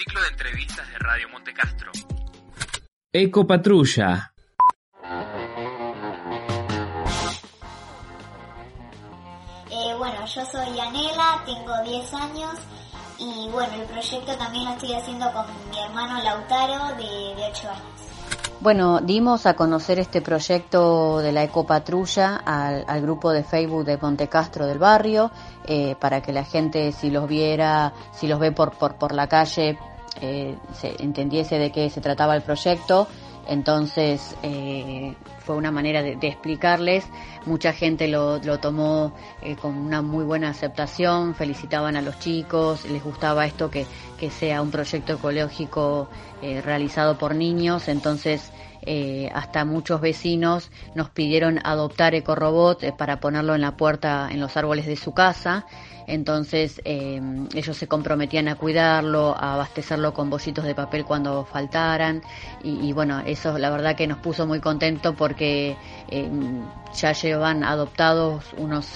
Ciclo de entrevistas de Radio Montecastro. Ecopatrulla. Eh, bueno, yo soy Anela, tengo 10 años y bueno, el proyecto también lo estoy haciendo con mi hermano Lautaro de, de 8 años. Bueno, dimos a conocer este proyecto de la Ecopatrulla al, al grupo de Facebook de Montecastro del barrio, eh, para que la gente si los viera, si los ve por, por, por la calle, eh, se entendiese de qué se trataba el proyecto. Entonces eh, fue una manera de, explicarles. Mucha gente lo, lo tomó eh, con una muy buena aceptación, felicitaban a los chicos, les gustaba esto que, que sea un proyecto ecológico eh, realizado por niños. Entonces eh, hasta muchos vecinos nos pidieron adoptar Ecorobot eh, para ponerlo en la puerta, en los árboles de su casa. Entonces eh, ellos se comprometían a cuidarlo, a abastecerlo con bollitos de papel cuando faltaran. Y, y bueno, eso la verdad que nos puso muy contento porque eh, ya llevan adoptados unos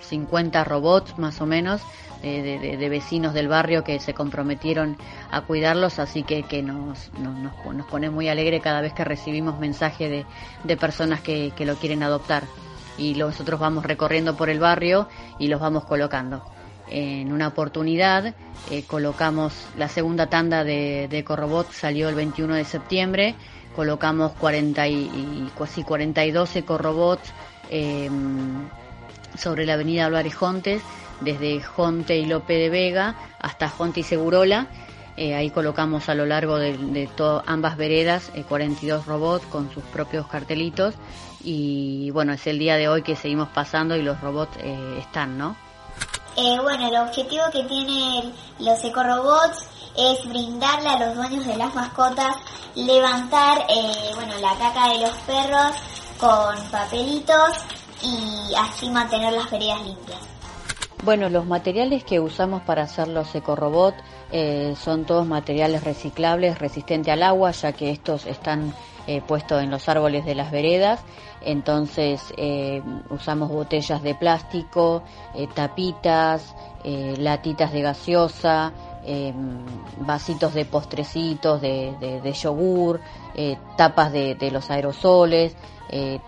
50 robots más o menos de, vecinos del barrio que se comprometieron a cuidarlos, así que, que nos, nos, nos pone muy alegre cada vez que recibimos mensajes de, de personas que, que lo quieren adoptar. Y nosotros vamos recorriendo por el barrio y los vamos colocando. En una oportunidad eh, colocamos la segunda tanda de, de Ecorobot, salió el 21 de septiembre, colocamos 40 y, casi 42 Ecorobots eh, sobre la avenida Álvarez Jontes desde Jonte y Lope de Vega hasta Jonte y Segurola. Eh, ahí colocamos a lo largo de, de ambas veredas eh, 42 robots con sus propios cartelitos y bueno, es el día de hoy que seguimos pasando y los robots eh, están, ¿no? Eh, bueno, el objetivo que tienen los ecorobots es brindarle a los dueños de las mascotas levantar eh, bueno, la caca de los perros con papelitos y así mantener las veredas limpias. Bueno, los materiales que usamos para hacer los ecorobot eh, son todos materiales reciclables, resistentes al agua, ya que estos están eh, puestos en los árboles de las veredas. Entonces eh, usamos botellas de plástico, eh, tapitas, latitas de gaseosa, vasitos de postrecitos, de, de, de yogur, tapas de, de, los aerosoles,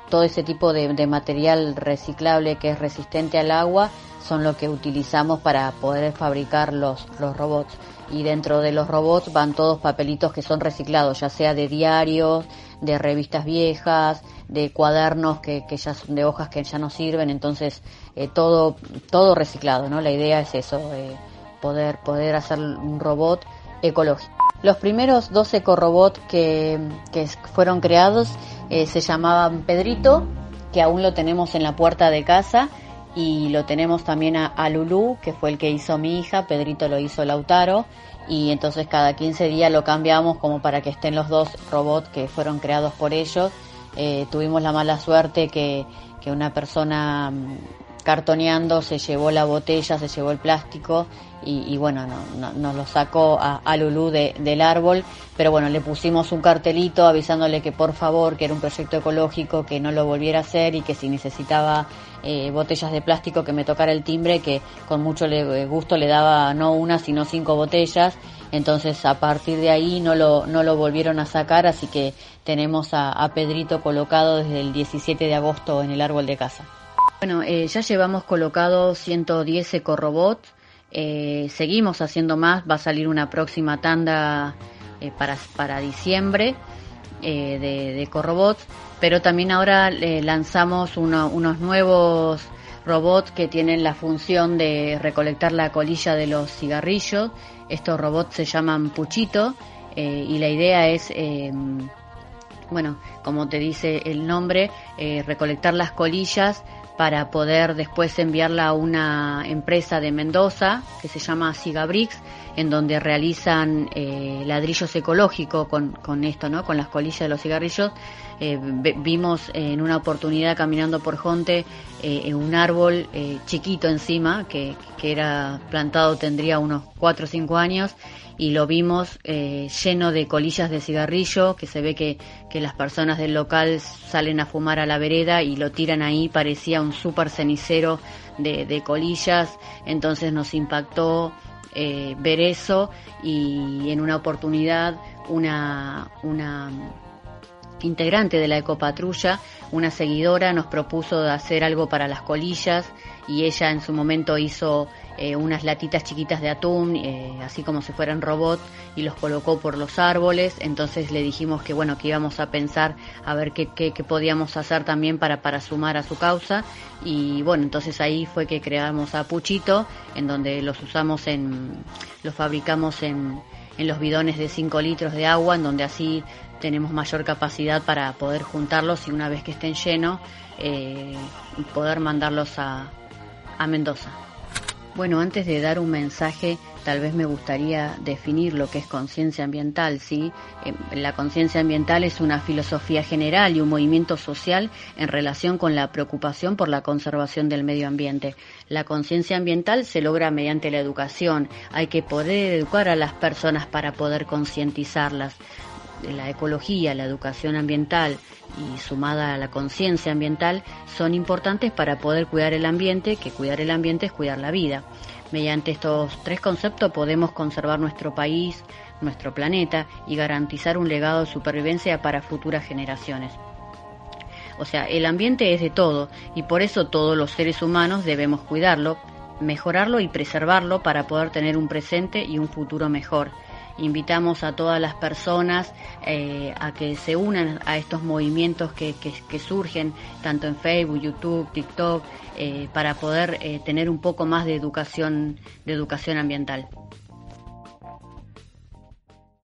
todo ese tipo de, de material reciclable que es resistente al agua son lo que utilizamos para poder fabricar los, los robots. Y dentro de los robots van todos papelitos que son reciclados, ya sea de diarios, de revistas viejas, de cuadernos que, que ya son de hojas que ya no sirven, entonces eh, todo, todo reciclado, ¿no? La idea es eso, eh, poder, poder hacer un robot ecológico. Los primeros dos ecorobots que, que fueron creados eh, se llamaban Pedrito, que aún lo tenemos en la puerta de casa, y lo tenemos también a, a Lulú, que fue el que hizo mi hija, Pedrito lo hizo Lautaro, y entonces cada 15 días lo cambiamos como para que estén los dos robots que fueron creados por ellos. Eh, tuvimos la mala suerte que, que una persona cartoneando se llevó la botella, se llevó el plástico y, y bueno, no, no, nos lo sacó a, Lulú de, del árbol, pero bueno, le pusimos un cartelito avisándole que por favor, que era un proyecto ecológico, que no lo volviera a hacer y que si necesitaba eh, botellas de plástico que me tocara el timbre, que con mucho le, gusto le daba no una, sino cinco botellas, entonces a partir de ahí no lo, no lo volvieron a sacar, así que tenemos a Pedrito colocado desde el 17 de agosto en el árbol de casa. Bueno, eh, ya llevamos colocado 110 ecorobots, eh, seguimos haciendo más, va a salir una próxima tanda eh, para, para diciembre eh, de, de pero también ahora lanzamos uno, unos nuevos robots que tienen la función de recolectar la colilla de los cigarrillos. Estos robots se llaman Puchito y la idea es bueno, como te dice el nombre, recolectar las colillas para poder después enviarla a una empresa de Mendoza que se llama Sigabrix, en donde realizan eh, ladrillos ecológicos con, con esto, ¿no? Con las colillas de los cigarrillos. Eh, vimos en una oportunidad caminando por Jonte eh, un árbol eh, chiquito encima, que, que era plantado tendría unos 4 o 5 años, y lo vimos eh, lleno de colillas de cigarrillo, que se ve que, que las personas del local salen a fumar a la vereda y lo tiran ahí, parecía un súper cenicero de, colillas, entonces nos impactó eh, ver eso y en una oportunidad una, una integrante de la ecopatrulla, una seguidora, nos propuso hacer algo para las colillas y ella en su momento hizo eh, unas latitas chiquitas de atún, eh, así como si fueran robot, y los colocó por los árboles. Entonces le dijimos que bueno, que íbamos a pensar a ver qué, qué, podíamos hacer también para, para sumar a su causa. Y bueno, entonces ahí fue que creamos a Puchito, en donde los usamos en, los fabricamos en, en los bidones de 5 litros de agua, en donde así tenemos mayor capacidad para poder juntarlos y una vez que estén llenos, eh, poder mandarlos a, a Mendoza. Bueno, antes de dar un mensaje, tal vez me gustaría definir lo que es conciencia ambiental, ¿sí? La conciencia ambiental es una filosofía general y un movimiento social en relación con la preocupación por la conservación del medio ambiente. La conciencia ambiental se logra mediante la educación. Hay que poder educar a las personas para poder concientizarlas la ecología, la educación ambiental y sumada a la conciencia ambiental son importantes para poder cuidar el ambiente, que cuidar el ambiente es cuidar la vida. Mediante estos tres conceptos podemos conservar nuestro país, nuestro planeta y garantizar un legado de supervivencia para futuras generaciones. O sea, el ambiente es de todo y por eso todos los seres humanos debemos cuidarlo, mejorarlo y preservarlo para poder tener un presente y un futuro mejor invitamos a todas las personas eh, a que se unan a estos movimientos que, que, surgen tanto en Facebook, YouTube, TikTok, eh, para poder eh, tener un poco más de educación, de educación ambiental.